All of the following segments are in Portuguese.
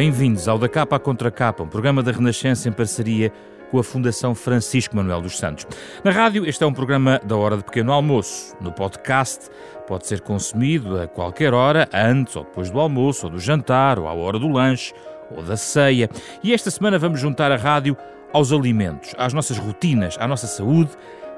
Bem-vindos ao Da Capa à Contra Capa, um programa da Renascença em parceria com a Fundação Francisco Manuel dos Santos. Na rádio, este é um programa da hora de pequeno almoço. No podcast, pode ser consumido a qualquer hora, antes ou depois do almoço, ou do jantar, ou à hora do lanche, ou da ceia. E esta semana vamos juntar a rádio aos alimentos, às nossas rotinas, à nossa saúde,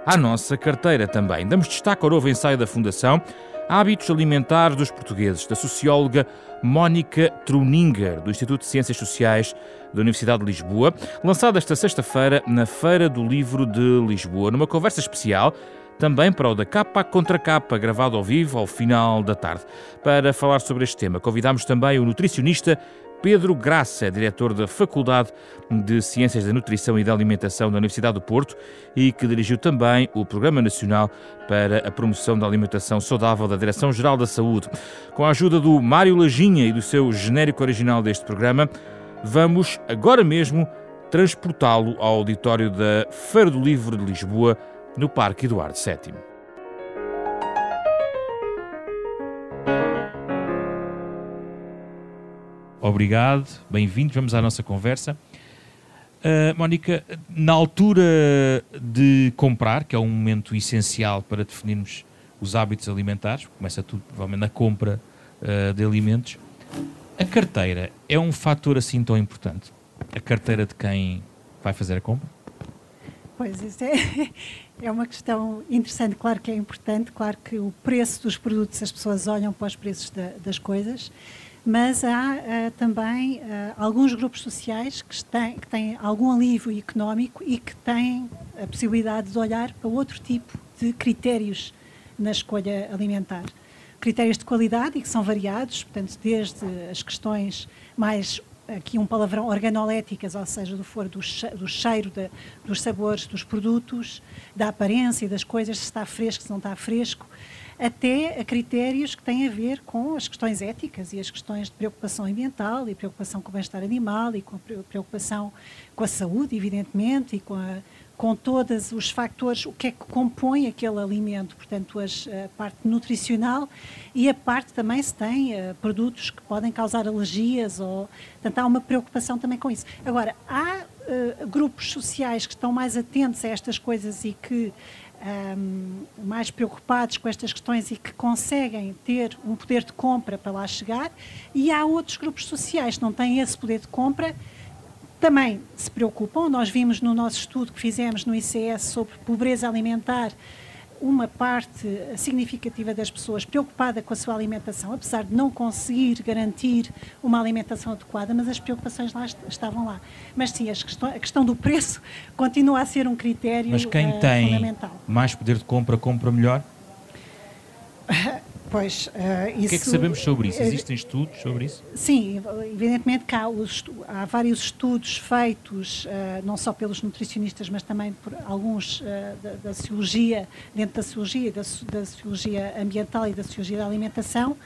à nossa carteira também. Damos destaque ao novo ensaio da Fundação Hábitos Alimentares dos Portugueses, da socióloga Mónica Truninger, do Instituto de Ciências Sociais da Universidade de Lisboa, lançada esta sexta-feira na Feira do Livro de Lisboa, numa conversa especial também para o da capa contra capa, gravado ao vivo ao final da tarde. Para falar sobre este tema, convidamos também o nutricionista Pedro Graça, diretor da Faculdade de Ciências da Nutrição e da Alimentação da Universidade do Porto e que dirigiu também o Programa Nacional para a Promoção da Alimentação Saudável da Direção-Geral da Saúde. Com a ajuda do Mário Lajinha e do seu genérico original deste programa, vamos agora mesmo transportá-lo ao auditório da Feira do Livro de Lisboa, no Parque Eduardo VII. Obrigado, bem-vindos, vamos à nossa conversa. Uh, Mónica, na altura de comprar, que é um momento essencial para definirmos os hábitos alimentares, começa tudo provavelmente na compra uh, de alimentos, a carteira é um fator assim tão importante? A carteira de quem vai fazer a compra? Pois, isso é, é uma questão interessante. Claro que é importante, claro que o preço dos produtos, as pessoas olham para os preços da, das coisas mas há uh, também uh, alguns grupos sociais que têm, que têm algum alívio económico e que têm a possibilidade de olhar para outro tipo de critérios na escolha alimentar. Critérios de qualidade e que são variados, portanto, desde as questões mais aqui um palavrão organoléticas, ou seja, do for do, do cheiro, de, dos sabores dos produtos, da aparência das coisas, se está fresco, se não está fresco, até a critérios que têm a ver com as questões éticas e as questões de preocupação ambiental e preocupação com o bem-estar animal e com a preocupação com a saúde, evidentemente, e com, a, com todos os fatores, o que é que compõe aquele alimento, portanto, as, a parte nutricional e a parte também se tem uh, produtos que podem causar alergias, ou, portanto, há uma preocupação também com isso. Agora, há uh, grupos sociais que estão mais atentos a estas coisas e que um, mais preocupados com estas questões e que conseguem ter um poder de compra para lá chegar, e há outros grupos sociais que não têm esse poder de compra, também se preocupam. Nós vimos no nosso estudo que fizemos no ICS sobre pobreza alimentar uma parte significativa das pessoas preocupada com a sua alimentação, apesar de não conseguir garantir uma alimentação adequada, mas as preocupações lá estavam lá. Mas sim, a questão, a questão do preço continua a ser um critério Mas quem uh, tem fundamental. mais poder de compra, compra melhor? Pois, uh, isso, o que é que sabemos sobre isso? Existem estudos sobre isso? Sim, evidentemente que há, há vários estudos feitos, uh, não só pelos nutricionistas, mas também por alguns uh, da, da, dentro da sociologia, da, da ambiental e da sociologia da alimentação,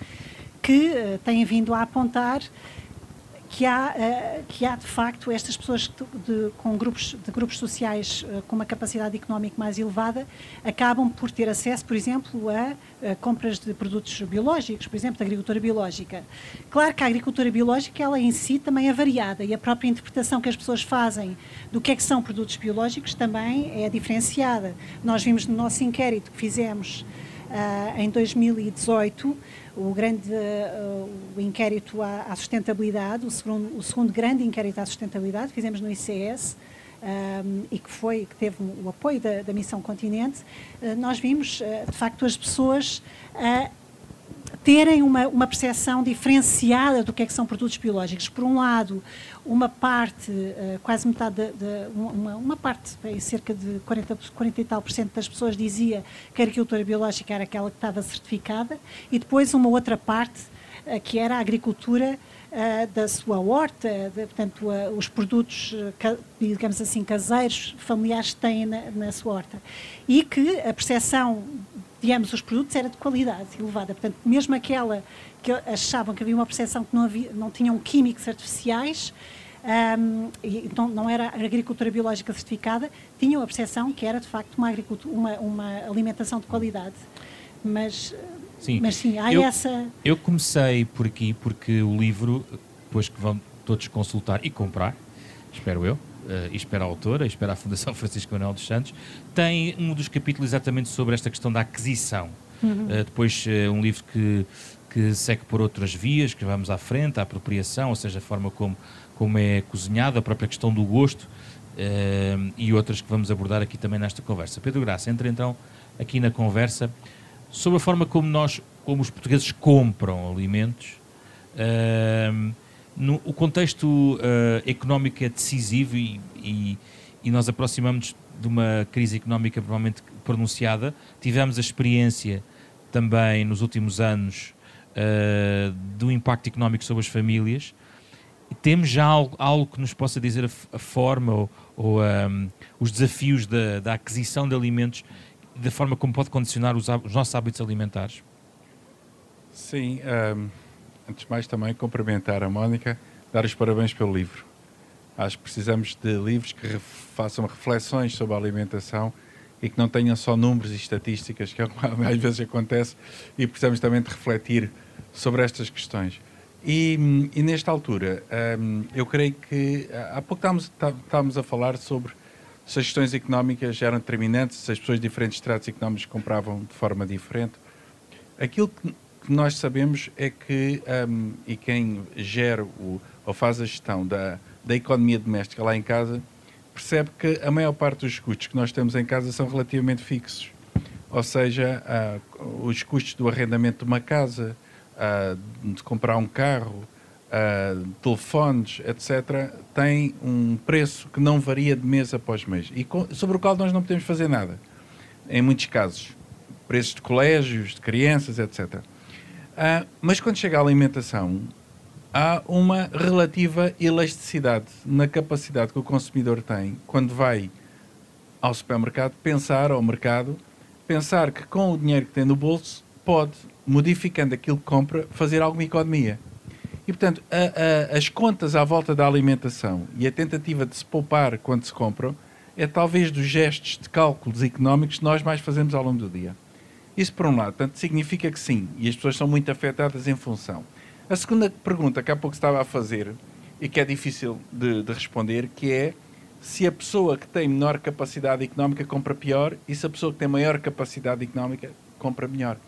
que têm vindo a apontar que há, uh, que há de facto estas pessoas de, com grupos, de grupos sociais uh, com uma capacidade económica mais elevada acabam por ter acesso, por exemplo, a, a, compras de produtos biológicos, por exemplo, da agricultura biológica. Claro que a agricultura biológica, ela em si também é variada e a própria interpretação que as pessoas fazem do que é que são produtos biológicos também é diferenciada. Nós vimos no nosso inquérito que fizemos em 2018 o grande uh, o inquérito à, à sustentabilidade, o segundo, o segundo, grande inquérito à sustentabilidade fizemos no ICS um, ehm, e que foi que teve o apoio da, da Missão Continente, uh, nós vimos uh, de facto as pessoas a terem uma, uma percepção diferenciada do que é que são produtos biológicos. Por um lado, uma parte, uh, quase metade, de, de uma, uma, parte, cerca de 40, 40 e tal por cento das pessoas dizia que a agricultura biológica era aquela que estava certificada, e depois uma outra parte, uh, que era a agricultura uh, da sua horta, de, portanto, os produtos, digamos assim, caseiros, familiares que têm na, na sua horta. E que a percepção de ambos os produtos era de qualidade elevada. Portanto, mesmo aquela que achavam que havia uma percepção que não, havia, não tinham químicos artificiais, um, então não era agricultura biológica certificada, tinham a percepção que era de facto uma, uma, uma alimentação de qualidade. Mas sim, mas sim há eu, essa. Eu comecei por aqui porque o livro, depois que vão todos consultar e comprar, espero eu, e espero a autora, e espero a Fundação Francisco Manuel dos Santos, tem um dos capítulos exatamente sobre esta questão da aquisição. Uhum. Uh, depois, uh, um livro que, que segue por outras vias, que vamos à frente, a apropriação, ou seja, a forma como, como é cozinhado, a própria questão do gosto, e outras que vamos abordar aqui também nesta conversa. Pedro Graça, entra então aqui na conversa sobre a forma como nós, como os portugueses compram alimentos. Uh, no, o contexto uh, económico é decisivo e, e, e nós aproximamos de uma crise económica provavelmente pronunciada. Tivemos a experiência também nos últimos anos uh, do impacto económico sobre as famílias. Temos já algo, algo que nos possa dizer a, a forma ou, ou um, os desafios da, da aquisição de alimentos da forma como pode condicionar os, os nossos hábitos alimentares? Sim, um, antes de mais também cumprimentar a Mónica, dar os parabéns pelo livro. Acho que precisamos de livros que façam reflexões sobre a alimentação e que não tenham só números e estatísticas, que é às vezes acontece, e precisamos também de refletir sobre estas questões. E, e nesta altura, um, eu creio que há pouco estávamos, estávamos a falar sobre se as questões económicas eram determinantes, se as pessoas de diferentes estratos económicos compravam de forma diferente. Aquilo que nós sabemos é que, um, e quem gera o, ou faz a gestão da, da economia doméstica lá em casa, percebe que a maior parte dos custos que nós temos em casa são relativamente fixos. Ou seja, uh, os custos do arrendamento de uma casa, uh, de comprar um carro, uh, telefones, etc., tem um preço que não varia de mês após mês e com, sobre o qual nós não podemos fazer nada, em muitos casos. Preços de colégios, de crianças, etc. Uh, mas quando chega à alimentação, há uma relativa elasticidade na capacidade que o consumidor tem quando vai ao supermercado pensar ao mercado, pensar que com o dinheiro que tem no bolso pode, modificando aquilo que compra, fazer alguma economia. E, portanto, a, a, as contas à volta da alimentação e a tentativa de se poupar quando se compram é talvez dos gestos de cálculos económicos que nós mais fazemos ao longo do dia. Isso, por um lado, portanto, significa que sim, e as pessoas são muito afetadas em função. A segunda pergunta que há pouco estava a fazer, e que é difícil de, de responder, que é se a pessoa que tem menor capacidade económica compra pior e se a pessoa que tem maior capacidade económica compra melhor.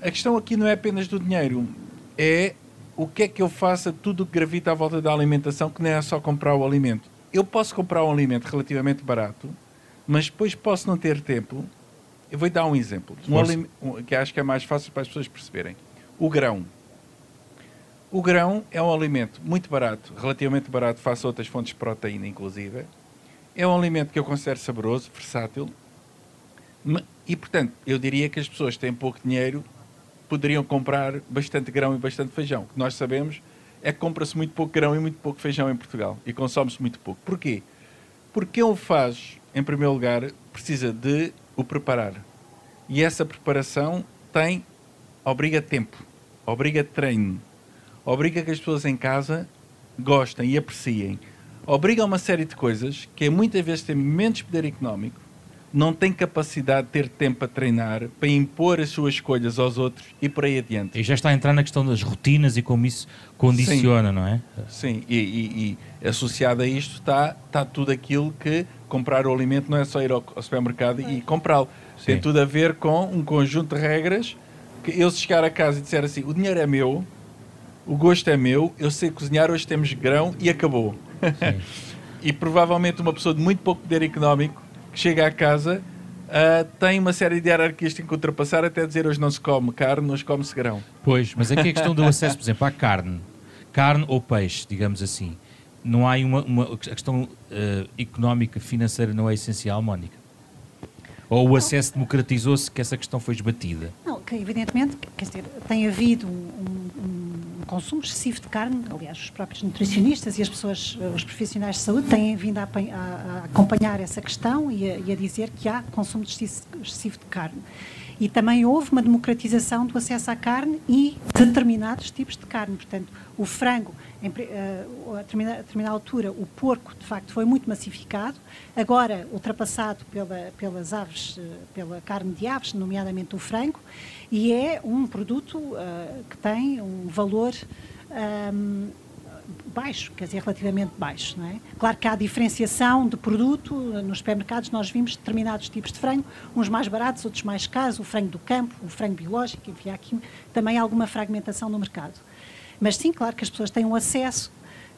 A questão aqui não é apenas do dinheiro, é o que é que eu faço a tudo que gravita à volta da alimentação, que não é só comprar o alimento. Eu posso comprar um alimento relativamente barato, mas depois posso não ter tempo. Eu vou dar um exemplo, um que acho que é mais fácil para as pessoas perceberem. O grão. O grão é um alimento muito barato, relativamente barato face a outras fontes de proteína, inclusive. É um alimento que eu considero saboroso, versátil. E, portanto, eu diria que as pessoas têm pouco dinheiro poderiam comprar bastante grão e bastante feijão. O que nós sabemos é que compra-se muito pouco grão e muito pouco feijão em Portugal e consome-se muito pouco. Porquê? Porque quem o faz, em primeiro lugar, precisa de o preparar. E essa preparação tem, obriga tempo, obriga treino, obriga que as pessoas em casa gostem e apreciem, obriga uma série de coisas que muitas vezes têm menos poder económico não tem capacidade de ter tempo para treinar, para impor as suas escolhas aos outros e por aí adiante. E já está a entrar na questão das rotinas e como isso condiciona, Sim. não é? Sim, e, e, e, associado a isto está, está tudo aquilo que comprar o alimento não é só ir ao, ao supermercado e comprá-lo. Tem tudo a ver com um conjunto de regras que eu se chegar a casa e disser assim, o dinheiro é meu, o gosto é meu, eu sei cozinhar, hoje temos grão e acabou. e provavelmente uma pessoa de muito pouco poder económico que chega à casa uh, tem uma série de hierarquias que tem que ultrapassar até dizer hoje não se come carne, hoje come-se grão. Pois, mas aqui a questão do acesso, por exemplo, à carne, carne ou peixe, digamos assim, não há uma, uma a questão uh, económica, financeira não é essencial, Mónica? Ou o acesso democratizou-se que essa questão foi esbatida? Não, que evidentemente, quer dizer, tem havido um, um consumo excessivo de carne, aliás, os próprios nutricionistas e as pessoas, eh, os profissionais de saúde têm vindo a, a acompanhar essa questão e a, e a, dizer que há consumo excessivo de carne. E também houve uma democratização do acesso à carne e determinados tipos de carne. Portanto, o frango, em, uh, a, determinada, a determinada altura, o porco, de facto, foi muito massificado. Agora, ultrapassado pela, pelas aves, uh, pela carne de aves, nomeadamente o frango e é um produto uh, que tem um valor um, baixo, quer dizer, relativamente baixo. Não é? Claro que há diferenciação de produto, nos supermercados nós vimos determinados tipos de frango, uns mais baratos, outros mais caros, o frango do campo, o frango biológico, enfim, há aqui também alguma fragmentação no mercado. Mas sim, claro que as pessoas têm um acesso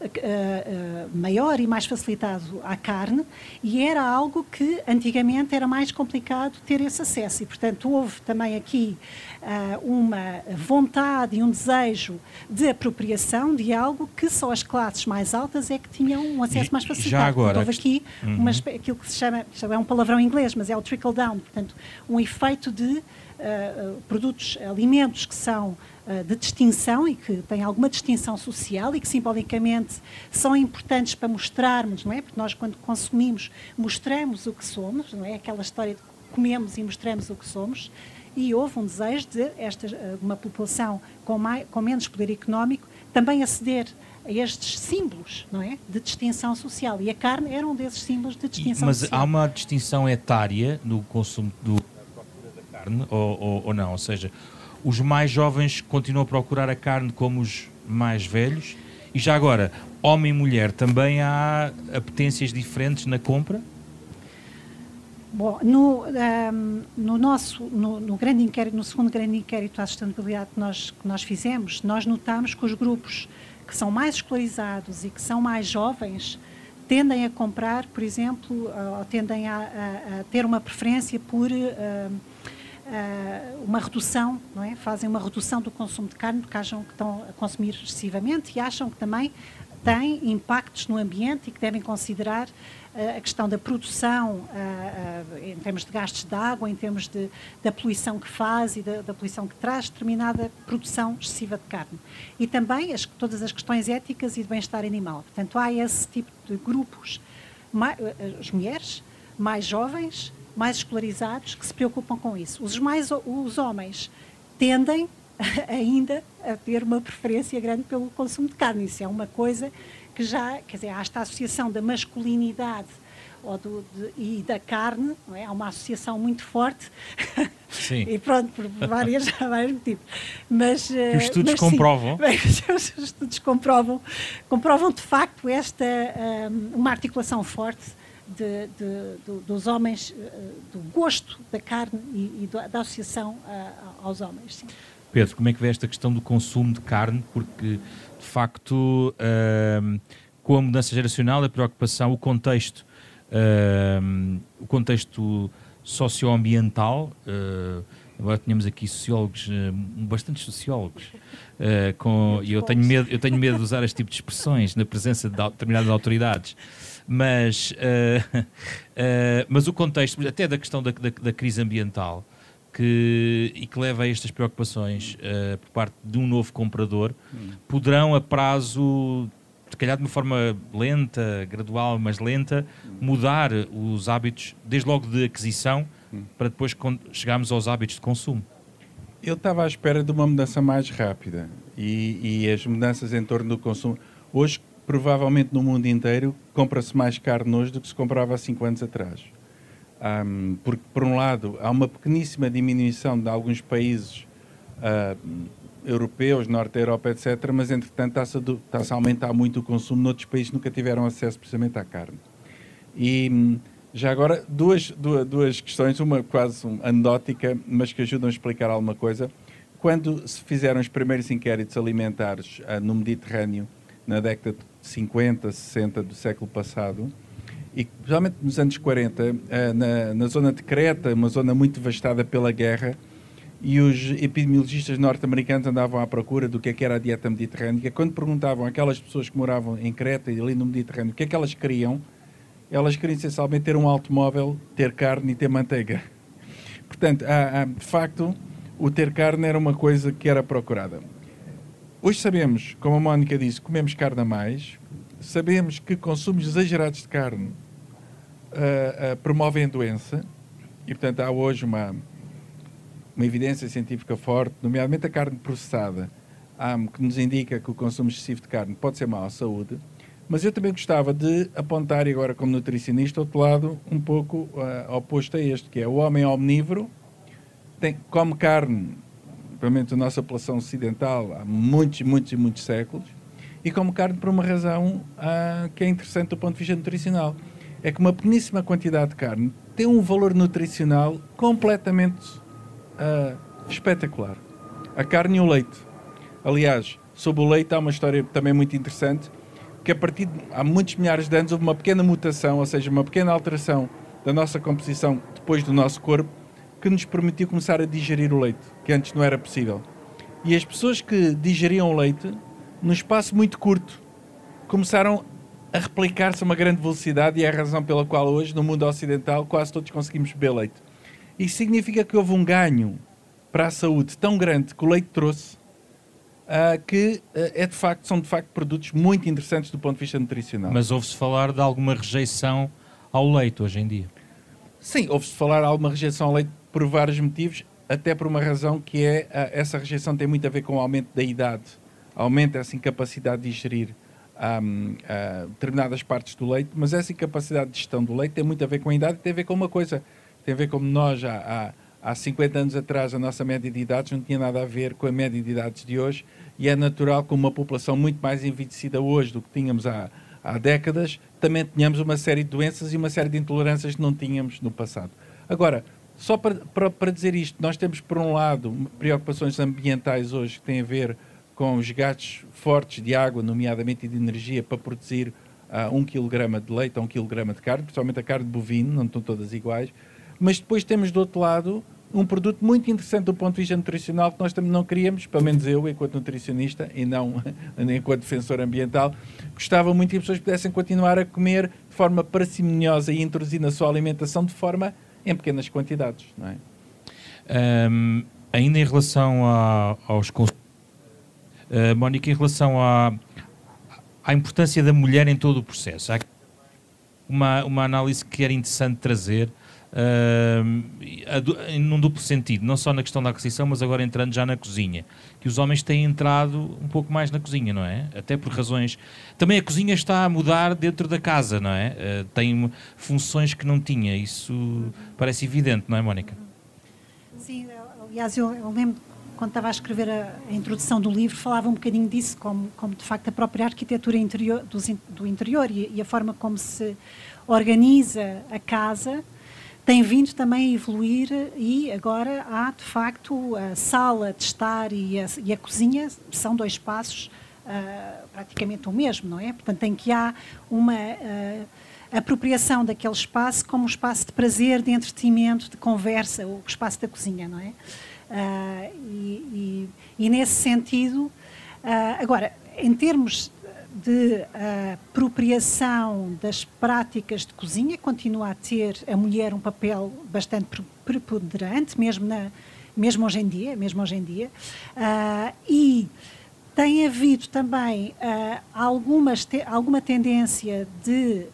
uh, maior e mais facilitado à carne e era algo que antigamente era mais complicado ter esse acesso e portanto houve também aqui uh, uma vontade e um desejo de apropriação de algo que só as classes mais altas é que tinham um acesso mais facilitado. Já agora, houve aqui uhum. uma, aquilo que se chama, é um palavrão em inglês, mas é o trickle down, portanto um efeito de uh, produtos, alimentos que são de distinção e que têm alguma distinção social e que simbolicamente são importantes para mostrarmos, não é? Porque nós quando consumimos mostramos o que somos, não é? Aquela história de comemos e mostramos o que somos e houve um desejo de esta, uma população com, mais, com menos poder económico também aceder a estes símbolos não é? de distinção social. E a carne era um desses símbolos de distinção Mas social. Mas há uma distinção etária no consumo do, carne ou, ou, ou, não? Ou seja, os mais jovens continuam a procurar a carne como os mais velhos? E já agora, homem e mulher, também há apetências diferentes na compra? Bom, no, um, no nosso, no, no, grande inquérito, no segundo grande inquérito à sustentabilidade que nós, que nós fizemos, nós notamos que os grupos que são mais escolarizados e que são mais jovens tendem a comprar, por exemplo, ou tendem a, a, a ter uma preferência por uh, uma redução, não é? fazem uma redução do consumo de carne porque acham que estão a consumir excessivamente e acham que também tem impactos no ambiente e que devem considerar uh, a questão da produção, uh, em termos de gastos de água, em termos de, da poluição que faz e da, da, poluição que traz determinada produção excessiva de carne. E também as, todas as questões éticas e de bem-estar animal. Portanto, há esse tipo de grupos, as mulheres mais jovens, mais escolarizados que se preocupam com isso. Os, mais, os homens tendem ainda a ter uma preferência grande pelo consumo de carne. Isso é uma coisa que já, quer dizer, há esta associação da masculinidade ou do, de, e da carne, não é? há uma associação muito forte. Sim. e pronto, por várias, vários motivos. Mas, que os estudos mas, comprovam. Sim, os estudos comprovam, comprovam de facto esta, um, uma articulação forte de, de, de, dos homens, eh, do gosto da carne e, e da associação a, aos homens. Sim. Pedro, como é que vê esta questão do consumo de carne? Porque, de facto, uh, com a mudança geracional, a preocupação, o contexto, uh, o contexto socioambiental, uh, agora tínhamos aqui sociólogos, bastante sociólogos, com, e eu tenho, medo, eu tenho medo de usar este tipo de expressões na presença de determinadas autoridades mas, uh, uh, mas o contexto, até da questão da, da, da crise ambiental, que, e que leva a estas preocupações uh, por parte de um novo comprador, hum. poderão a prazo, se calhar de uma forma lenta, gradual, mas lenta, hum. mudar os hábitos, desde logo de aquisição, hum. para depois chegarmos aos hábitos de consumo. Eu estava à espera de uma mudança mais rápida e, e as mudanças em torno do consumo. Hoje provavelmente no mundo inteiro compra-se mais carne hoje do que se comprava há 5 anos atrás. Um, porque, por um lado, há uma pequeníssima diminuição de alguns países uh, europeus, Norte da Europa, etc., mas, entretanto, está-se a aumentar muito o consumo noutros países que nunca tiveram acesso precisamente à carne. E já agora, duas, duas, duas questões, uma quase anedótica, mas que ajudam a explicar alguma coisa. Quando se fizeram os primeiros inquéritos alimentares uh, no Mediterrâneo, na década de 50, 60 do século passado, e principalmente nos anos 40, eh, na, na zona de Creta, uma zona muito devastada pela guerra, e os epidemiologistas norte-americanos andavam à procura do que, é que era a dieta mediterrânea. Quando perguntavam àquelas pessoas que moravam em Creta e ali no Mediterrâneo o que é que elas queriam, elas queriam essencialmente ter um automóvel, ter carne e ter manteiga. Portanto, há, há, de facto, o ter carne era uma coisa que era procurada. Hoje sabemos, como a Mónica disse, comemos carne a mais, sabemos que consumos exagerados de carne uh, uh, promovem doença, e portanto há hoje uma, uma evidência científica forte, nomeadamente a carne processada, um, que nos indica que o consumo excessivo de carne pode ser mau à saúde, mas eu também gostava de apontar, agora como nutricionista, outro lado um pouco uh, oposto a este, que é o homem omnívoro, tem, come carne pelo a nossa população ocidental, há muitos, muitos e muitos séculos, e como carne por uma razão uh, que é interessante do ponto de vista nutricional. É que uma pequeníssima quantidade de carne tem um valor nutricional completamente uh, espetacular. A carne e o leite. Aliás, sobre o leite há uma história também muito interessante, que a partir de há muitos milhares de anos houve uma pequena mutação, ou seja, uma pequena alteração da nossa composição depois do nosso corpo, que nos permitiu começar a digerir o leite, que antes não era possível. E as pessoas que digeriam o leite num espaço muito curto, começaram a replicar-se a uma grande velocidade e é a razão pela qual hoje, no mundo ocidental, quase todos conseguimos beber leite. Isso significa que houve um ganho para a saúde tão grande que o leite trouxe, uh, que uh, é de facto, são de facto produtos muito interessantes do ponto de vista nutricional. Mas ouve-se falar de alguma rejeição ao leite hoje em dia? Sim, ouve-se falar de alguma rejeição ao leite por vários motivos, até por uma razão que é, uh, essa rejeição tem muito a ver com o aumento da idade aumenta essa incapacidade de digerir um, uh, determinadas partes do leite, mas essa incapacidade de gestão do leite tem muito a ver com a idade tem a ver com uma coisa, tem a ver como nós há, há, há 50 anos atrás a nossa média de idades não tinha nada a ver com a média de idades de hoje e é natural com uma população muito mais envelhecida hoje do que tínhamos há, há décadas, também tenhamos uma série de doenças e uma série de intolerâncias que não tínhamos no passado. Agora, só para, para, para dizer isto, nós temos por um lado preocupações ambientais hoje que têm a ver com os gastos fortes de água, nomeadamente de energia, para produzir uh, um quilograma de leite ou um quilograma de carne, principalmente a carne de bovino, não estão todas iguais. Mas depois temos do outro lado um produto muito interessante do ponto de vista nutricional que nós também não queríamos, pelo menos eu, enquanto nutricionista e não enquanto defensor ambiental, gostava muito que as pessoas pudessem continuar a comer de forma parcimoniosa e introduzir na sua alimentação de forma em pequenas quantidades. Não é? Um, ainda em relação a, aos Uh, Mónica, em relação à, à importância da mulher em todo o processo, há uma, uma análise que era interessante trazer, uh, num duplo sentido, não só na questão da aquisição, mas agora entrando já na cozinha, que os homens têm entrado um pouco mais na cozinha, não é? Até por razões. Também a cozinha está a mudar dentro da casa, não é? Uh, tem funções que não tinha, isso parece evidente, não é, Mónica? Sim, aliás, eu, eu lembro quando estava a escrever a, a, introdução do livro, falava um bocadinho disso, como, como de facto a própria arquitetura interior, do, do interior e, e, a forma como se organiza a casa tem vindo também a evoluir e agora há de facto a sala de estar e a, e a cozinha são dois espaços uh, praticamente o mesmo, não é? Portanto, em que há uma uh, apropriação daquele espaço como um espaço de prazer, de entretenimento, de conversa, o espaço da cozinha, não é? Uh, e, e, e, nesse sentido, agora, em termos de uh, apropriação das práticas de cozinha, continua a ter a mulher um papel bastante preponderante, mesmo, na, mesmo hoje em dia, mesmo hoje em dia, e tem havido também algumas te, alguma tendência de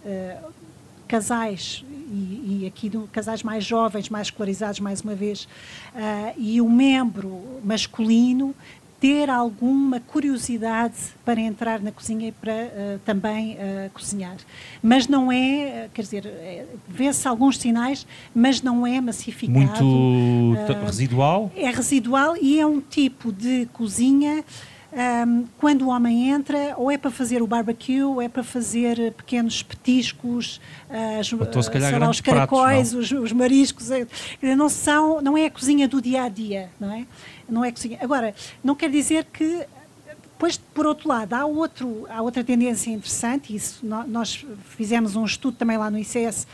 casais e, e aqui do, casais mais jovens, mais escolarizados, mais uma vez, uh, e o membro masculino ter alguma curiosidade para entrar na cozinha e para uh, também uh, cozinhar. Mas não é, quer dizer, é, vê-se alguns sinais, mas não é massificado. Muito uh, residual? É residual e é um tipo de cozinha um, quando o homem entra, ou é para fazer o barbecue, ou é para fazer pequenos petiscos, as, então, lá, os caracóis, pratos, os, os, mariscos. É, não, são, não é a cozinha do dia a dia, não é? Não é cozinha. Agora, não quer dizer que. Depois, por outro lado, há, outro, há outra tendência interessante, isso nós fizemos um estudo também lá no ICS,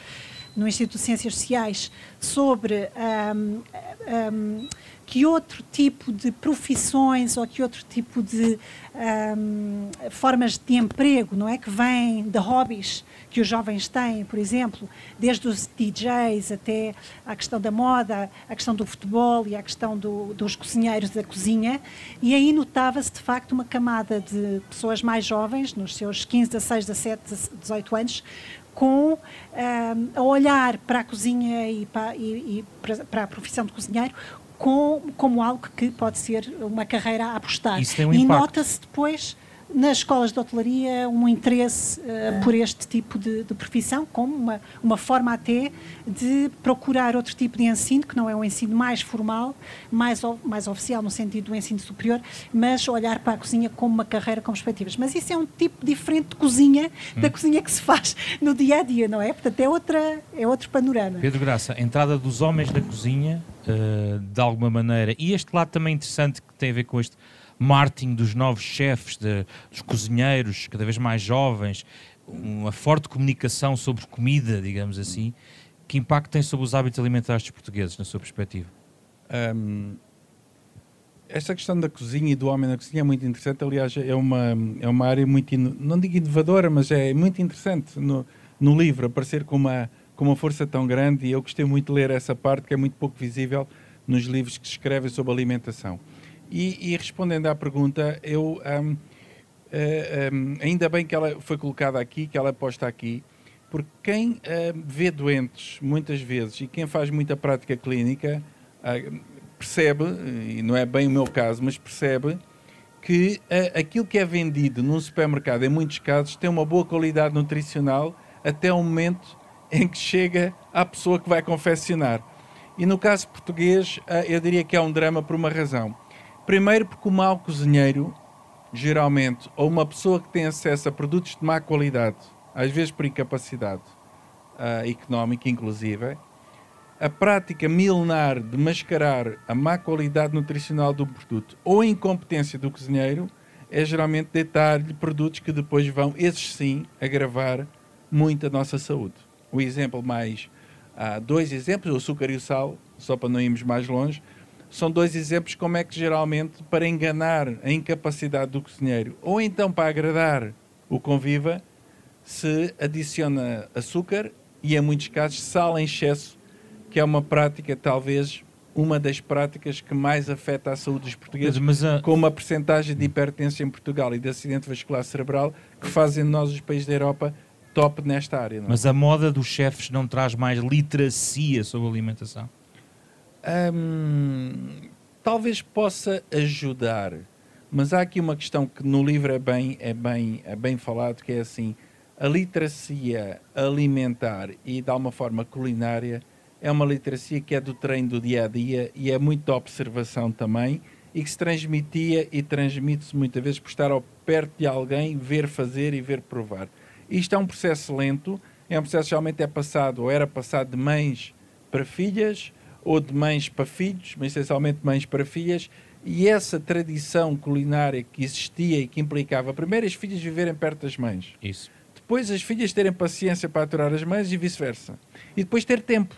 no Instituto de Ciências Sociais, sobre. Um, um, que outro tipo de profissões ou que outro tipo de um, formas de emprego, não é? Que vêm de hobbies que os jovens têm, por exemplo, desde os DJs até a questão da moda, a questão do futebol e a questão do, dos cozinheiros da cozinha. E aí notava-se, de facto, uma camada de pessoas mais jovens, nos seus 15, 16, 17, 18 anos, com um, a olhar para a cozinha e para, e, e para, a profissão de cozinheiro com, como algo que pode ser uma carreira a apostar. Um e nota-se depois nas escolas de hotelaria um interesse uh, por este tipo de, de, profissão, como uma, uma forma até de procurar outro tipo de ensino, que não é um ensino mais formal, mais, mais oficial no sentido do ensino superior, mas olhar para a cozinha como uma carreira com perspectivas. Mas isso é um tipo diferente de cozinha, hum. da cozinha que se faz no dia a dia, não é? Portanto, é, outra, é outro panorama. Pedro Graça, a entrada dos homens na cozinha, uh, de alguma maneira, e este lado também interessante que tem a ver com este marketing dos novos chefes, de, dos cozinheiros, cada vez mais jovens, uma forte comunicação sobre comida, digamos assim. Que impacto tem sobre os hábitos alimentares dos portugueses, na sua perspectiva? Um, esta questão da cozinha e do homem na cozinha é muito interessante. Aliás, é uma, é uma área muito, não digo inovadora, mas é muito interessante no, no livro, aparecer com uma, com uma força tão grande. E eu gostei muito de ler essa parte, que é muito pouco visível nos livros que se escrevem sobre alimentação. E, e respondendo à pergunta, eu um, uh, eh, um, ainda bem que ela foi colocada aqui, que ela é posta aqui, porque quem uh, vê doentes muitas vezes e quem faz muita prática clínica uh, percebe, e não é bem o meu caso, mas percebe que aquilo que é vendido num supermercado, em muitos casos, tem uma boa qualidade nutricional até o momento em que chega à pessoa que vai confeccionar. E no caso português, eu diria que é um drama por uma razão Primeiro, porque o mau cozinheiro, geralmente, ou uma pessoa que tem acesso a produtos de má qualidade, às vezes por incapacidade uh, económica, inclusive, a prática milenar de mascarar a má qualidade nutricional do produto ou a incompetência do cozinheiro é geralmente deitar-lhe produtos que depois vão, esses sim, agravar muito a nossa saúde. O exemplo mais. Há dois exemplos, o açúcar e o sal, só para não irmos mais longe são dois exemplos como é que geralmente para enganar a incapacidade do cozinheiro ou então para agradar o conviva se adiciona açúcar e em muitos casos sal em excesso, que é uma prática talvez uma das práticas que mais afeta a saúde dos portugueses, mas, mas a... com uma percentagem de hipertensão em Portugal e de acidente vascular cerebral que fazem nós, os países da Europa, top nesta área. É? Mas a moda dos chefes não traz mais literacia sobre a alimentação? talvez possa ajudar, mas há aqui uma questão que no livro é bem, é bem, é bem falado, que é assim, a literacia alimentar e de alguma forma culinária é uma literacia que é do treino do dia a dia e é muito da observação também e que se transmitia e transmite-se muitas vezes por estar ao perto de alguém, ver fazer e ver provar. Isto é um processo lento, é um processo que geralmente é passado ou era passado de mães para filhas ou de mães para filhos, mas essencialmente mães para filhas, e essa tradição culinária que existia e que implicava primeiro as filhas viverem perto das mães. Isso. Depois as filhas terem paciência para aturar as mães e vice-versa. E depois ter tempo.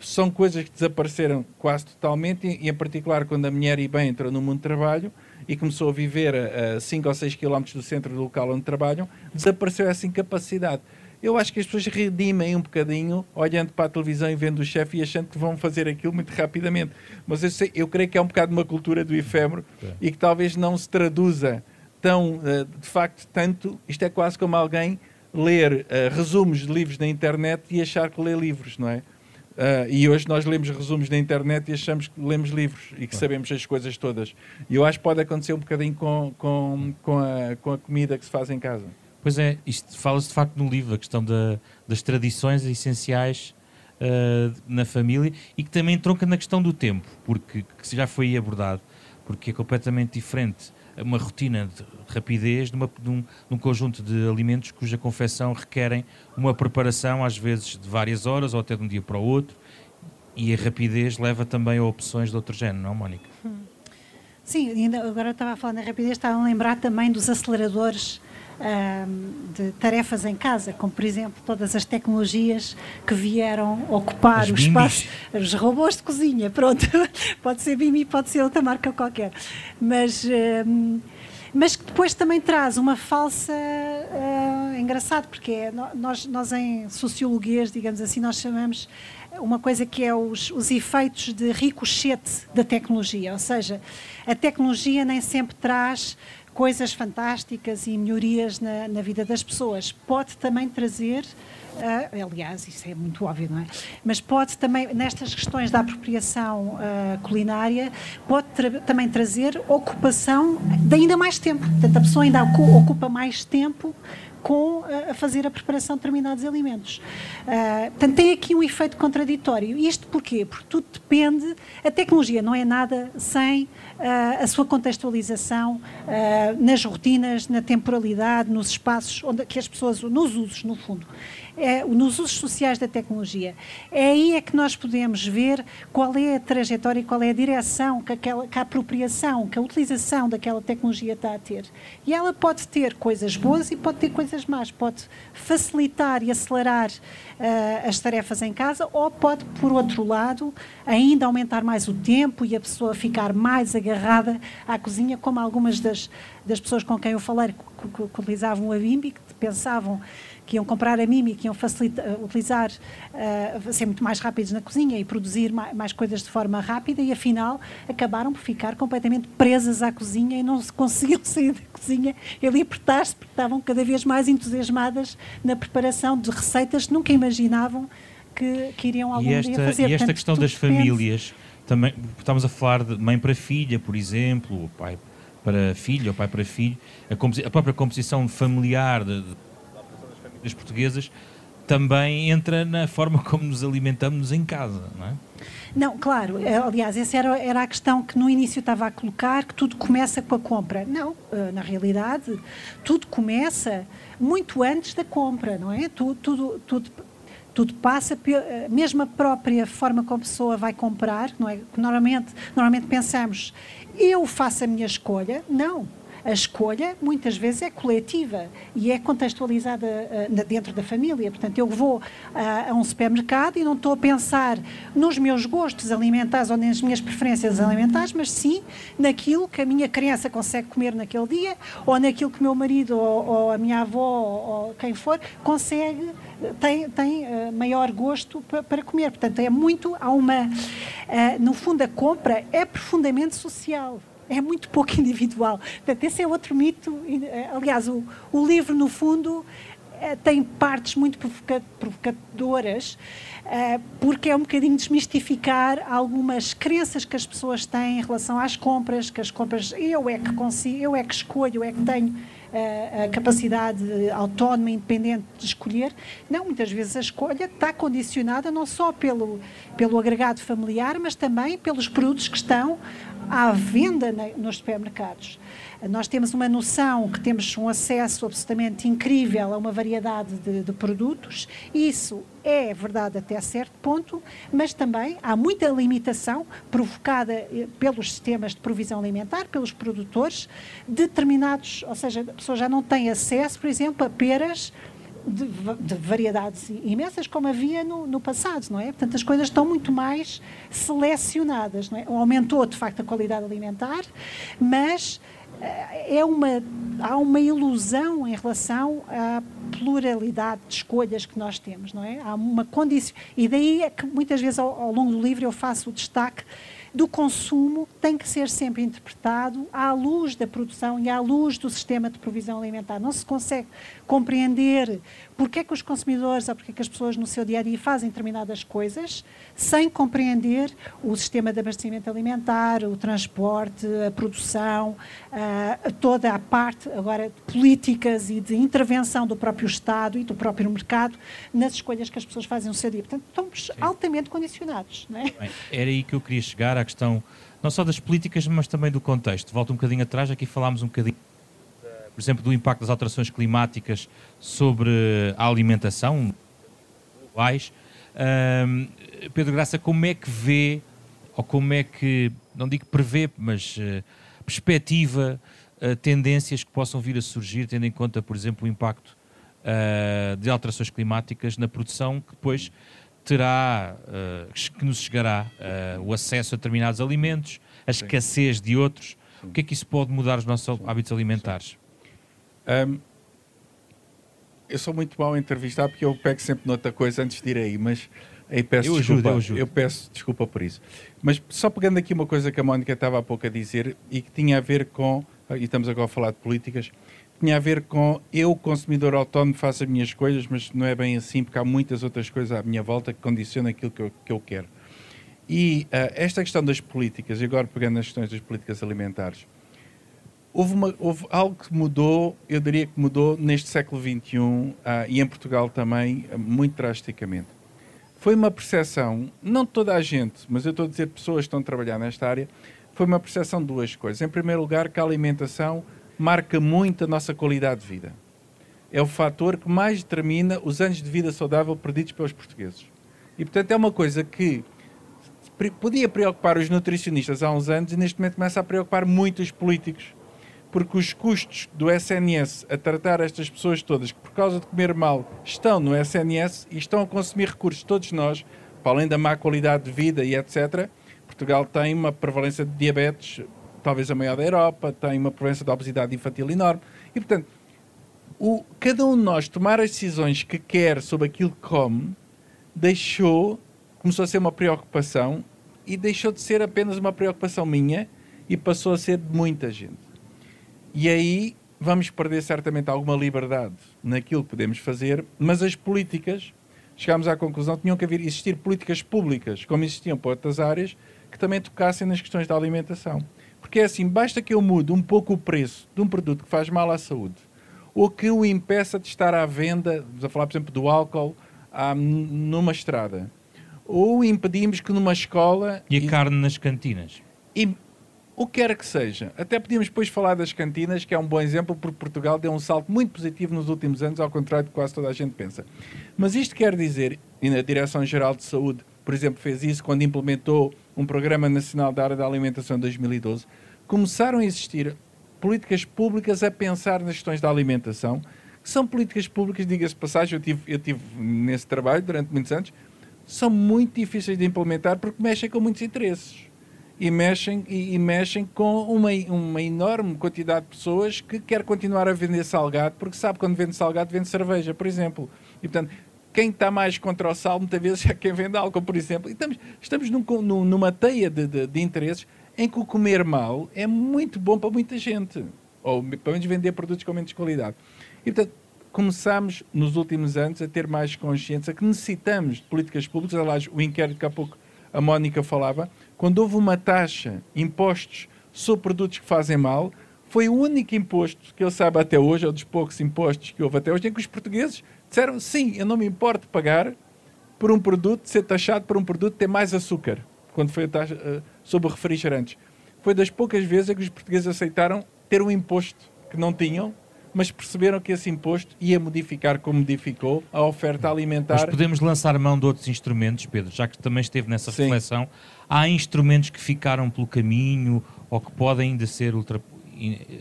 São coisas que desapareceram quase totalmente, e em particular quando a mulher e bem entrou no mundo do trabalho e começou a viver a 5 ou 6 quilómetros do centro do local onde trabalham, desapareceu essa incapacidade eu acho que as pessoas redimem um bocadinho olhando para a televisão e vendo o chefe e achando que vão fazer aquilo muito rapidamente. Mas eu, sei, eu creio que é um bocado uma cultura do efêmero é. e que talvez não se traduza tão, uh, de facto, tanto. Isto é quase como alguém ler uh, resumos de livros na internet e achar que lê livros, não é? Uh, e hoje nós lemos resumos na internet e achamos que lemos livros e que sabemos as coisas todas. E eu acho que pode acontecer um bocadinho com, com, com, a, com a comida que se faz em casa. Pois é, isto fala-se de facto no livro, a questão da, das tradições essenciais uh, na família e que também tronca na questão do tempo, porque que já foi abordado, porque é completamente diferente uma rotina de rapidez de, uma, de, um, de, um, conjunto de alimentos cuja confecção requerem uma preparação, às vezes de várias horas ou até de um dia para o outro, e a rapidez leva também a opções de outro género, não, Mónica? Hum. Sim, ainda agora estava a falar na rapidez, estava a lembrar também dos aceleradores de tarefas em casa, como por exemplo todas as tecnologias que vieram ocupar as o espaço, os robôs de cozinha, pronto, pode ser Bimi, pode ser outra marca qualquer, mas mas que depois também traz uma falsa uh, engraçado porque é, nós nós em sociologias digamos assim nós chamamos uma coisa que é os, os efeitos de ricochete da tecnologia, ou seja, a tecnologia nem sempre traz coisas fantásticas e melhorias na, na vida das pessoas. Pode também trazer uh, aliás, isso é muito óbvio, não é? Mas pode também, nestas questões da apropriação uh, culinária, pode tra também trazer ocupação de ainda mais tempo. Portanto, a pessoa ainda ocupa mais tempo com a fazer a preparação de determinados alimentos. Uh, portanto, tem aqui um efeito contraditório. Isto porquê? Porque tudo depende, a tecnologia não é nada sem uh, a sua contextualização uh, nas rotinas, na temporalidade, nos espaços onde que as pessoas, nos usos, no fundo é, nos usos sociais da tecnologia. É aí é que nós podemos ver qual é a trajetória e qual é a direção que, aquela, que a apropriação, que a utilização daquela tecnologia está a ter. E ela pode ter coisas boas e pode ter coisas más. Pode facilitar e acelerar uh, as tarefas em casa ou pode, por outro lado, ainda aumentar mais o tempo e a pessoa ficar mais agarrada à cozinha, como algumas das, das pessoas com quem eu falei que, que, que utilizavam a Bimbi, que pensavam que iam comprar a Mimi, que iam facilitar, uh, utilizar, uh, ser muito mais rápidos na cozinha e produzir mais, mais, coisas de forma rápida e afinal acabaram por ficar completamente presas à cozinha e não se conseguiam sair da cozinha e libertar-se porque estavam cada vez mais entusiasmadas na preparação de receitas que nunca imaginavam que, que iriam algum e esta, dia fazer. E esta Portanto, questão das depende. famílias, também estamos a falar de mãe para filha, por exemplo, pai para filho, o pai para filho, a, a própria composição familiar de, de portuguesas também entra na forma como nos alimentamos em casa, não é? Não, claro. Eh, aliás, essa era, era a questão que no início estava a colocar, que tudo começa com a compra. Não, eh, na realidade, tudo começa muito antes da compra, não é? Tudo, tudo, tudo, tudo passa, eh, mesmo a própria forma como a pessoa vai comprar, não é? Normalmente, normalmente pensamos, eu faço a minha escolha. Não, a escolha muitas vezes é coletiva e é contextualizada uh, dentro da família. Portanto, eu vou uh, a um supermercado e não estou a pensar nos meus gostos alimentares ou nas minhas preferências alimentares, mas sim naquilo que a minha criança consegue comer naquele dia ou naquilo que o meu marido ou, ou a minha avó ou, quem for consegue tem, tem uh, maior gosto para comer. Portanto, é muito, há uma, uh, no fundo, a compra é profundamente social é muito pouco individual. Portanto, esse é outro mito. Eh, aliás, o, o livro, no fundo, eh, tem partes muito provocadoras, eh, porque é um bocadinho desmistificar algumas crenças que as pessoas têm em relação às compras, que as compras eu é que consigo, eu é que escolho, eu é que tenho a capacidade autónoma, independente de escolher. Não, muitas vezes a escolha está condicionada não só pelo, pelo agregado familiar, mas também pelos produtos que estão à venda nos supermercados. Nós temos uma noção que temos um acesso absolutamente incrível a uma variedade de, de produtos, isso é verdade até certo ponto, mas também há muita limitação provocada eh, pelos sistemas de provisão alimentar, pelos produtores, determinados, ou seja, a pessoa já não tem acesso, por exemplo, a peras de, de, variedades imensas como havia no, no, passado, não é? Portanto, as coisas estão muito mais selecionadas, não é? Aumentou, de facto, a qualidade alimentar, mas é uma, há uma ilusão em relação à pluralidade de escolhas que nós temos, não é? Há uma condição. E daí é que muitas vezes ao, ao longo do livro eu faço o destaque do consumo tem que ser sempre interpretado à luz da produção e à luz do sistema de provisão alimentar. Não se consegue compreender porque é que os consumidores ou porque é que as pessoas no seu dia a dia fazem determinadas coisas sem compreender o sistema de abastecimento alimentar, o transporte, a produção, uh, toda a parte agora de políticas e de intervenção do próprio Estado e do próprio mercado nas escolhas que as pessoas fazem no seu dia. Portanto, estamos Sim. altamente condicionados. Não é? Bem, era aí que eu queria chegar à questão não só das políticas, mas também do contexto. Volto um bocadinho atrás, aqui falámos um bocadinho por exemplo, do impacto das alterações climáticas sobre a alimentação globais. Um, Pedro Graça, como é que vê, ou como é que, não digo prevê, mas uh, perspectiva uh, tendências que possam vir a surgir, tendo em conta, por exemplo, o impacto uh, de alterações climáticas na produção, que depois terá, que nos chegará o acesso a determinados alimentos, a escassez de outros. O que é que isso pode mudar os nossos hábitos alimentares? Um, eu sou muito mau a entrevistar porque eu pego sempre noutra coisa antes de ir aí, mas aí peço eu desculpa. Ajudo, eu, ajudo. eu peço desculpa por isso. Mas só pegando aqui uma coisa que a Mónica estava há pouco a dizer e que tinha a ver com, e estamos agora a falar de políticas, tinha a ver com eu, consumidor autónomo, faço as minhas coisas, mas não é bem assim, porque há muitas outras coisas à minha volta que condicionam aquilo que eu, que eu quero. E uh, esta questão das políticas, e agora pegando nas questões das políticas alimentares, houve, uma, houve algo que mudou, eu diria que mudou neste século XXI uh, ah, e em Portugal também, uh, muito drasticamente. Foi uma percepção, não toda a gente, mas eu estou a dizer pessoas que estão a trabalhar nesta área, foi uma percepção de duas coisas. Em primeiro lugar, que a alimentação marca muito a nossa qualidade de vida. É o fator que mais determina os anos de vida saudável perdidos pelos portugueses. E, portanto, é uma coisa que podia preocupar os nutricionistas há uns anos e neste momento começa a preocupar muito os políticos. Porque os custos do SNS a tratar estas pessoas todas que, por causa de comer mal, estão no SNS e estão a consumir recursos, todos nós, para além da má qualidade de vida e etc., Portugal tem uma prevalência de diabetes talvez a maior da Europa, tem uma prevalência de obesidade infantil enorme. E, portanto, o, cada um de nós tomar as decisões que quer sobre aquilo que come, deixou, começou a ser uma preocupação e deixou de ser apenas uma preocupação minha e passou a ser de muita gente. E aí vamos perder certamente alguma liberdade naquilo que podemos fazer, mas as políticas, chegámos à conclusão, tinham que haver, existir políticas públicas, como existiam para outras áreas, que também tocassem nas questões da alimentação. Porque é assim, basta que eu mude um pouco o preço de um produto que faz mal à saúde, ou que o impeça de estar à venda, vamos a falar, por exemplo, do álcool numa estrada, ou impedimos que numa escola... E a e, carne nas cantinas. E, o que quer que seja. Até podíamos depois falar das cantinas, que é um bom exemplo, porque Portugal deu um salto muito positivo nos últimos anos, ao contrário de quase toda a gente pensa. Mas isto quer dizer, e na Direção-Geral de Saúde, por exemplo, fez isso quando implementou um Programa Nacional da Área da Alimentação em 2012, começaram a existir políticas públicas a pensar nas questões da alimentação, que são políticas públicas, diga-se passagem, eu tive, eu tive nesse trabalho durante muitos anos, são muito difíceis de implementar porque mexem com muitos interesses. E mexem, e, e mexem com uma, uma enorme quantidade de pessoas que quer continuar a vender salgado, porque sabe quando vende salgado, vende cerveja, por exemplo. E, portanto, quem está mais contra o sal muitas vezes é quem vende álcool, por exemplo. E estamos, estamos num, num, numa teia de, de, de, interesses em que o comer mal é muito bom para muita gente. Ou pelo menos vender produtos com menos qualidade. E portanto, começamos nos últimos anos a ter mais consciência que necessitamos de políticas públicas. Aliás, o inquérito que há pouco a Mónica falava, quando houve uma taxa, impostos sobre produtos que fazem mal, foi o único imposto que eu saiba até hoje, ou dos poucos impostos que houve até hoje, em que os portugueses disseram sim, eu não me importo pagar por um produto, ser taxado por um produto ter mais açúcar, quando foi a taxa uh, sobre refrigerantes. Foi das poucas vezes que os portugueses aceitaram ter um imposto que não tinham, mas perceberam que esse imposto ia modificar como modificou a oferta alimentar. Mas podemos lançar mão de outros instrumentos, Pedro, já que também esteve nessa Sim. reflexão. Há instrumentos que ficaram pelo caminho ou que podem ainda ser ultra, eh,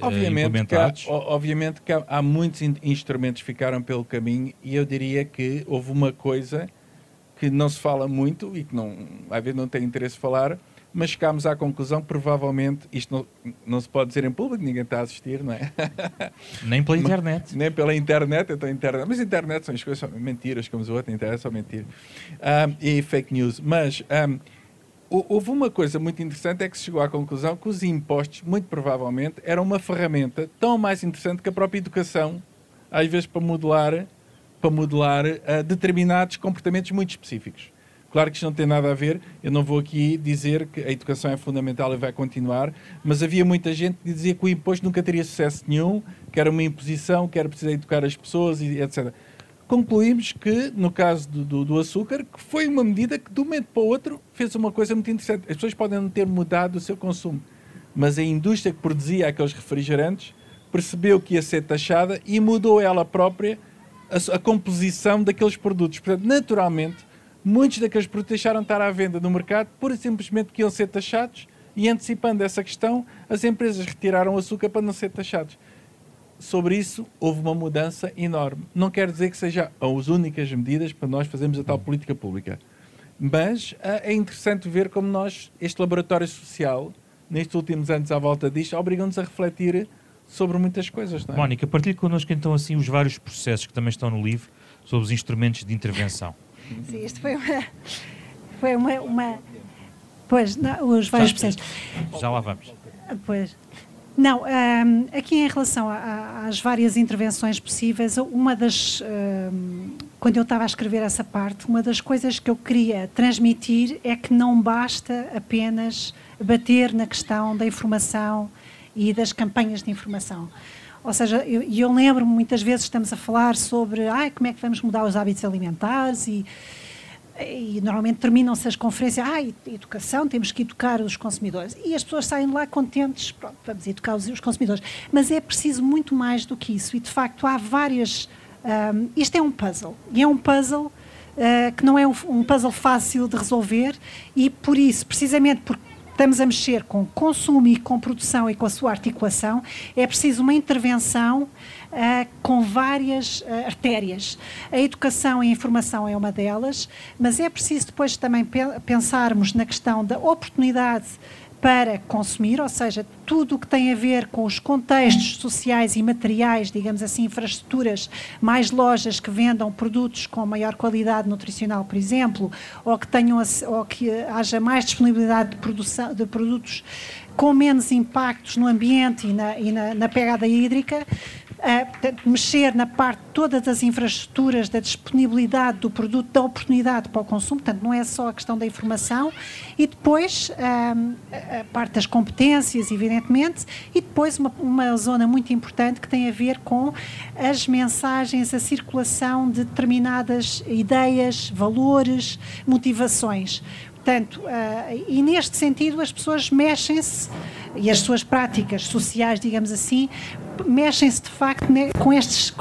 obviamente que há, obviamente que há, há, muitos instrumentos que ficaram pelo caminho e eu diria que houve uma coisa que não se fala muito e que não, às vezes não tem interesse falar, mas chegámos à conclusão que provavelmente isto não, não se pode dizer em público, ninguém está a assistir, não é? Nem pela internet. Nem pela internet, então internet. Mas internet são as coisas, são mentiras, como os outros, internet são mentiras. Um, e fake news. Mas um, houve uma coisa muito interessante, é que se chegou à conclusão que os impostos, muito provavelmente, eram uma ferramenta tão mais interessante que a própria educação, às vezes para modelar, para modelar uh, determinados comportamentos muito específicos. Claro que isto não tem nada a ver, eu não vou aqui dizer que a educação é fundamental e vai continuar, mas havia muita gente que dizia que o imposto nunca teria sucesso nenhum, que era uma imposição, que era preciso educar as pessoas, e etc concluímos que, no caso do, do, do, açúcar, que foi uma medida que de um momento para o outro fez uma coisa muito interessante. As pessoas podem não ter mudado o seu consumo, mas a indústria que produzia aqueles refrigerantes percebeu que ia ser taxada e mudou ela própria a, a composição daqueles produtos. Portanto, naturalmente, muitos daqueles produtos deixaram de estar à venda no mercado por simplesmente que iam ser taxados e antecipando essa questão, as empresas retiraram o açúcar para não ser taxados sobre isso houve uma mudança enorme. Não quer dizer que sejam as únicas medidas para nós fazermos a tal política pública. Mas uh, é interessante ver como nós, este laboratório social, nestes últimos anos à volta disto, obrigam-nos a refletir sobre muitas coisas. Não é? Mónica, partilhe connosco então assim os vários processos que também estão no livro sobre os instrumentos de intervenção. Sim, isto foi uma. Foi uma. uma pois, não, os vários processos. Já lá vamos. Pois. Não, um, aqui em relação a, a, às várias intervenções possíveis, uma das. Um, quando eu estava a escrever essa parte, uma das coisas que eu queria transmitir é que não basta apenas bater na questão da informação e das campanhas de informação. Ou seja, eu, eu lembro-me muitas vezes estamos a falar sobre ah, como é que vamos mudar os hábitos alimentares e e normalmente terminam-se as conferências, ah, educação, temos que educar os consumidores. E as pessoas saem lá contentes, pronto, vamos educar os, os consumidores. Mas é preciso muito mais do que isso. E, de facto, há várias... Um, isto é um puzzle. E é um puzzle uh, que não é um, um puzzle fácil de resolver e, por isso, precisamente porque estamos a mexer com consumo e com produção e com a sua articulação, é preciso uma intervenção uh, com várias uh, artérias. A educação e a informação é uma delas, mas é preciso depois também pe pensarmos na questão da oportunidade para consumir, ou seja, tudo o que tem a ver com os contextos sociais e materiais, digamos assim, infraestruturas, mais lojas que vendam produtos com maior qualidade nutricional, por exemplo, ou que tenham ou que haja mais disponibilidade de, produção, de produtos com menos impactos no ambiente e na, e na, na pegada hídrica, uh, mexer na parte de todas as infraestruturas, da disponibilidade do produto, da oportunidade para o consumo, portanto, não é só a questão da informação, e depois uh, a parte das competências, evidentemente, e depois uma, uma zona muito importante que tem a ver com as mensagens, a circulação de determinadas ideias, valores, motivações. Portanto, uh, e neste sentido as pessoas mexem-se e as suas práticas sociais, digamos assim, mexem-se de facto com estes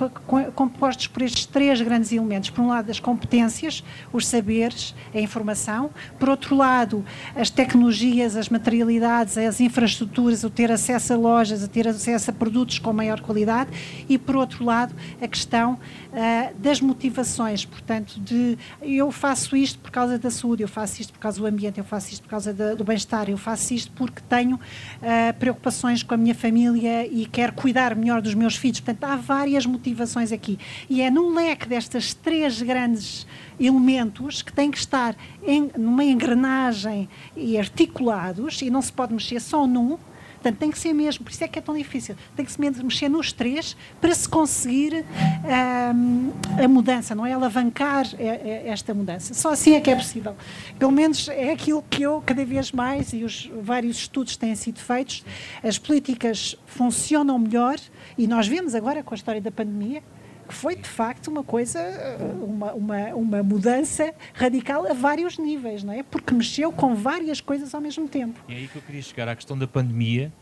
compostos por estes três grandes elementos. Por um lado, as competências, os saberes, a informação. Por outro lado, as tecnologias, as materialidades, as infraestruturas, o ter acesso a lojas, a ter acesso a produtos com maior qualidade. E por outro lado, a questão uh, das motivações. Portanto, de eu faço isto por causa da saúde, eu faço isto por causa do ambiente, eu faço isto por causa de, do bem-estar, eu faço isto porque tenho uh, preocupações com a minha família e quero cuidar cuidar melhor dos meus filhos. Portanto, há várias motivações aqui. E é no leque destas três grandes elementos que têm que estar em, numa engrenagem e articulados, e não se pode mexer só num, Portanto, tem que ser mesmo, por isso é que é tão difícil, tem que se mexer nos três para se conseguir um, a mudança, não é? Alavancar esta mudança. Só assim é que é possível. Pelo menos é aquilo que eu, cada vez mais, e os vários estudos têm sido feitos, as políticas funcionam melhor, e nós vemos agora com a história da pandemia, que foi de facto uma coisa, uma, uma, uma mudança radical a vários níveis, não é? Porque mexeu com várias coisas ao mesmo tempo. É aí que eu queria chegar à questão da pandemia,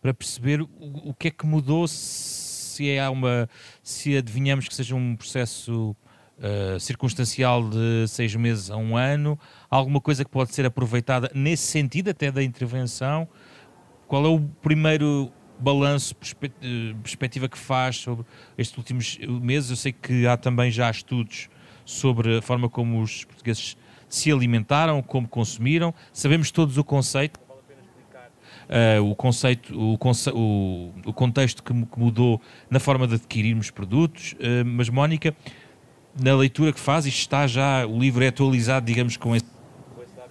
para perceber o, o, que é que mudou, se é uma, se adivinhamos que seja um processo uh, circunstancial de seis meses a um ano, alguma coisa que pode ser aproveitada nesse sentido até da intervenção. Qual é o primeiro balanço, eh, perspectiva que faz sobre estes últimos meses? Eu sei que há também já estudos sobre a forma como os portugueses se alimentaram, como consumiram. Sabemos todos o conceito. Uh, o conceito, o, conce o, o contexto que, mudou na forma de adquirirmos produtos, uh, mas Mónica, na leitura que faz, isto está já, o livro é atualizado, digamos, com esse,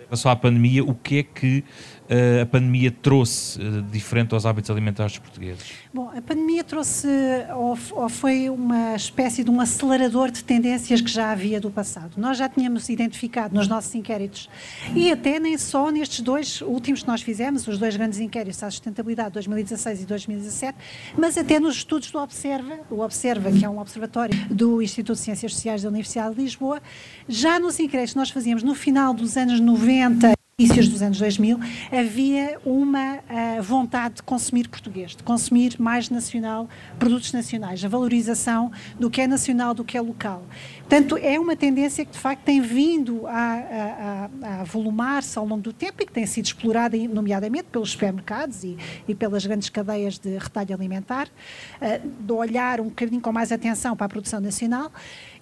relação à pandemia, o que é que uh, a pandemia trouxe uh, diferente aos hábitos alimentares dos portugueses? Bom, a pandemia trouxe, ou, ou, foi uma espécie de um acelerador de tendências que já havia do passado. Nós já tínhamos identificado nos nossos inquéritos, e até nem só nestes dois últimos que nós fizemos, os dois grandes inquéritos à sustentabilidade, 2016 e 2017, mas até nos estudos do Observa, o Observa, que é um observatório do Instituto de Ciências Sociais da Universidade de Lisboa, já nos inquéritos que nós fazíamos no final dos anos 90 inícios dos anos 2000, havia uma uh, vontade de consumir português, de consumir mais nacional, produtos nacionais, a valorização do que é nacional, do que é local. Portanto, é uma tendência que de facto tem vindo a, a, a volumar-se ao longo do tempo e que tem sido explorada, nomeadamente pelos supermercados e, e pelas grandes cadeias de retalho alimentar, uh, de olhar um bocadinho com mais atenção para a produção nacional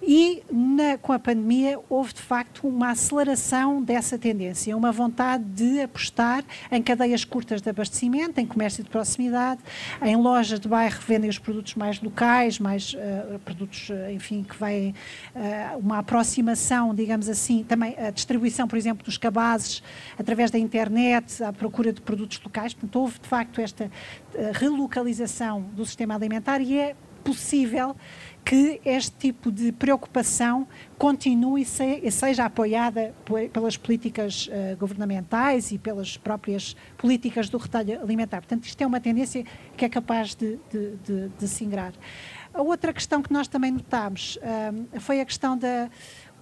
E na, com a pandemia houve de facto uma aceleração dessa tendência, uma vontade de apostar em cadeias curtas de abastecimento, em comércio de proximidade, em lojas de bairro que vendem os produtos mais locais, mais uh, produtos, uh, enfim, que vêm uh, uma aproximação, digamos assim, também a distribuição, por exemplo, dos cabazes através da internet, à procura de produtos locais. Portanto, houve de facto esta relocalização do sistema alimentar e é possível que este tipo de preocupação continue e seja apoiada pelas políticas uh, governamentais e pelas próprias políticas do retalho alimentar. Portanto, isto é uma tendência que é capaz de, de, de, de se ingrar. A outra questão que nós também notámos uh, foi a questão da,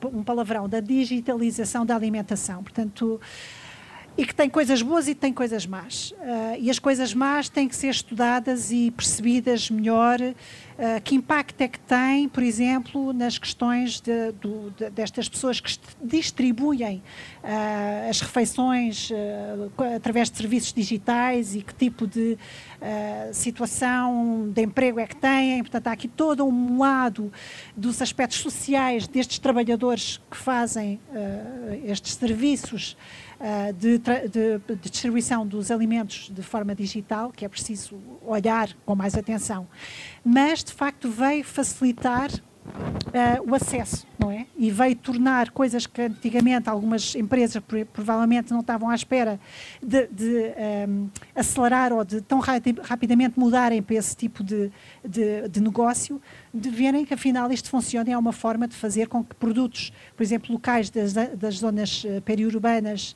um palavrão, da digitalização da alimentação. Portanto, e que tem coisas boas e tem coisas más. Uh, e as coisas más têm que ser estudadas e percebidas melhor. Uh, que impacto é que tem, por exemplo, nas questões de, de, destas pessoas que distribuem uh, as refeições através de serviços digitais e que tipo de situação de emprego é que têm. Portanto, há aqui todo um lado dos aspectos sociais destes trabalhadores que fazem estes serviços. Eh, de, de, de, distribuição dos alimentos de forma digital, que é preciso olhar com mais atenção, mas de facto veio facilitar Uh, o acesso, não é? E veio tornar coisas que antigamente algumas empresas provavelmente não estavam à espera de, de um, ehm, acelerar ou de tão rapidamente mudarem para esse tipo de, de, de, negócio, de verem que afinal isto funciona é uma forma de fazer com que produtos, por exemplo, locais das, das zonas uh, periurbanas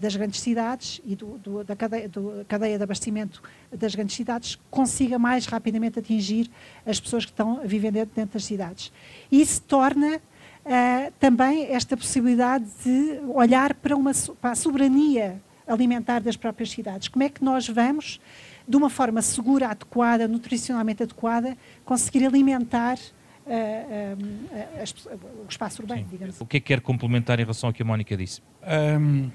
das grandes cidades e do, do, da cadeia, do, cadeia de abastecimento das grandes cidades consiga mais rapidamente atingir as pessoas que estão a viver dentro, dentro das cidades. E isso torna uh, também esta possibilidade de olhar para, uma, para a soberania alimentar das próprias cidades. Como é que nós vamos, de uma forma segura, adequada, nutricionalmente adequada, conseguir alimentar uh, uh, o espaço urbano, Sim. digamos O que é que quer complementar em relação ao que a Mónica disse? Um,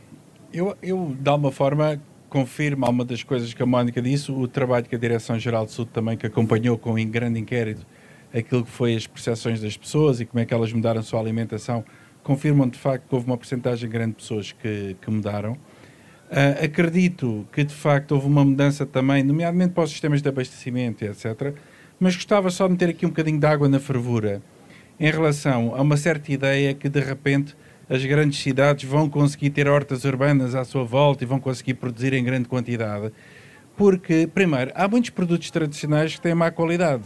eu, eu, de alguma forma, confirmo alguma das coisas que a Mónica disse, o trabalho que a Direção-Geral de Saúde também, que acompanhou com um grande inquérito aquilo que foi as percepções das pessoas e como é que elas mudaram a sua alimentação, confirmam de facto que houve uma porcentagem grande de pessoas que, que mudaram. Uh, acredito que de facto houve uma mudança também, nomeadamente para os sistemas de abastecimento, etc. Mas gostava só de meter aqui um bocadinho de água na fervura em relação a uma certa ideia que de repente as grandes cidades vão conseguir ter hortas urbanas à sua volta e vão conseguir produzir em grande quantidade. Porque, primeiro, há muitos produtos tradicionais que têm má qualidade.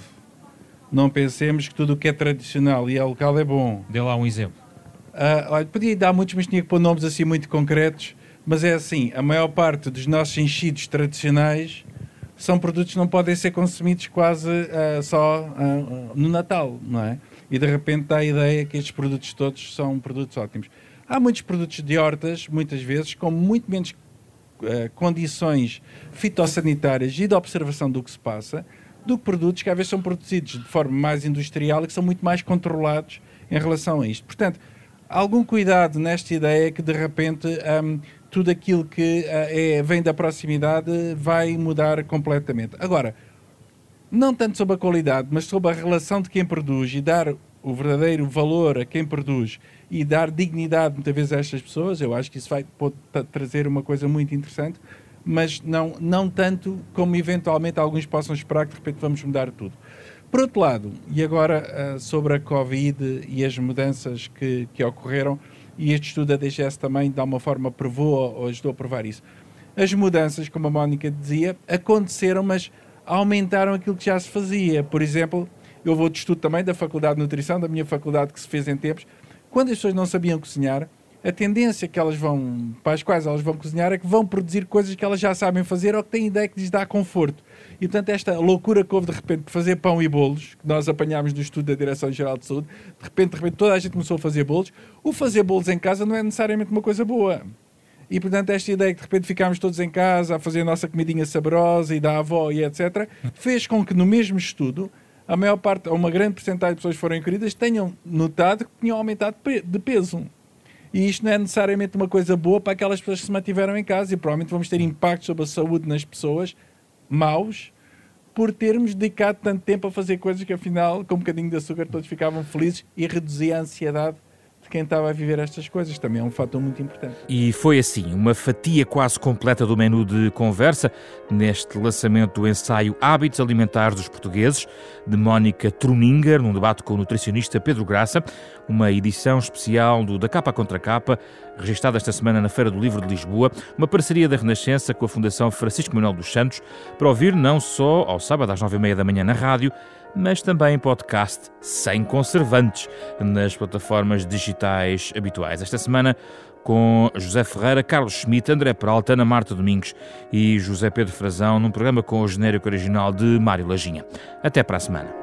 Não pensemos que tudo o que é tradicional e é local é bom. Dê lá um exemplo. Olha, podia dar muitos, mas tinha que pôr nomes assim muito concretos. Mas é assim, a maior parte dos nossos enchidos tradicionais são produtos que não podem ser consumidos quase uh, só uh, no Natal, não é? E de repente dá a ideia que estes produtos todos são produtos ótimos. Há muitos produtos de hortas, muitas vezes, com muito menos uh, condições fitossanitárias e de observação do que se passa, do que produtos que às vezes são produzidos de forma mais industrial e que são muito mais controlados em relação a isto. Portanto, algum cuidado nesta ideia que de repente um, tudo aquilo que uh, é, vem da proximidade vai mudar completamente. Agora, não tanto sobre a qualidade, mas sobre a relação de quem produz e dar o verdadeiro valor a quem produz e dar dignidade muitas vezes a estas pessoas, eu acho que isso vai pode trazer uma coisa muito interessante, mas não, não tanto como eventualmente alguns possam esperar que de repente vamos mudar tudo. Por outro lado, e agora uh, sobre a Covid e as mudanças que, que ocorreram, e este estudo da DGS também, de alguma forma, provou ou ajudou a provar isso. As mudanças, como a Mónica dizia, aconteceram, mas aumentaram aquilo que já se fazia. Por exemplo, eu vou de estudo também da Faculdade de Nutrição, da minha faculdade que se fez em tempos, quando as pessoas não sabiam cozinhar, a tendência que elas vão, para as quais elas vão cozinhar é que vão produzir coisas que elas já sabem fazer ou que têm ideia que lhes dá conforto. E portanto, esta loucura que houve de repente de fazer pão e bolos, que nós apanhámos do estudo da Direção-Geral de Saúde, de repente, de repente, toda a gente começou a fazer bolos. O fazer bolos em casa não é necessariamente uma coisa boa. E portanto, esta ideia que de repente ficámos todos em casa a fazer a nossa comidinha saborosa e da avó e etc., fez com que no mesmo estudo a maior parte, ou uma grande porcentagem de pessoas que foram inquiridas, tenham notado que tinham aumentado de peso. E isto não é necessariamente uma coisa boa para aquelas pessoas que se mantiveram em casa e provavelmente vamos ter impactos sobre a saúde nas pessoas maus por termos dedicado tanto tempo a fazer coisas que afinal, com um bocadinho de açúcar, todos ficavam felizes e reduzia a ansiedade quem estava a viver estas coisas. Também é um fator muito importante. E foi assim, uma fatia quase completa do menu de conversa neste lançamento do ensaio Hábitos Alimentares dos Portugueses, de Mónica Truninger, num debate com o nutricionista Pedro Graça, uma edição especial do Da Capa Contra Capa, registada esta semana na Feira do Livro de Lisboa, uma parceria da Renascença com a Fundação Francisco Manuel dos Santos, para ouvir não só ao sábado às nove e meia da manhã na rádio, mas também em podcast sem conservantes nas plataformas digitais habituais. Esta semana com José Ferreira, Carlos Schmidt, André Peralta, Ana Marta Domingos e José Pedro Frazão, num programa com o genérico original de Mário Lajinha. Até para a semana.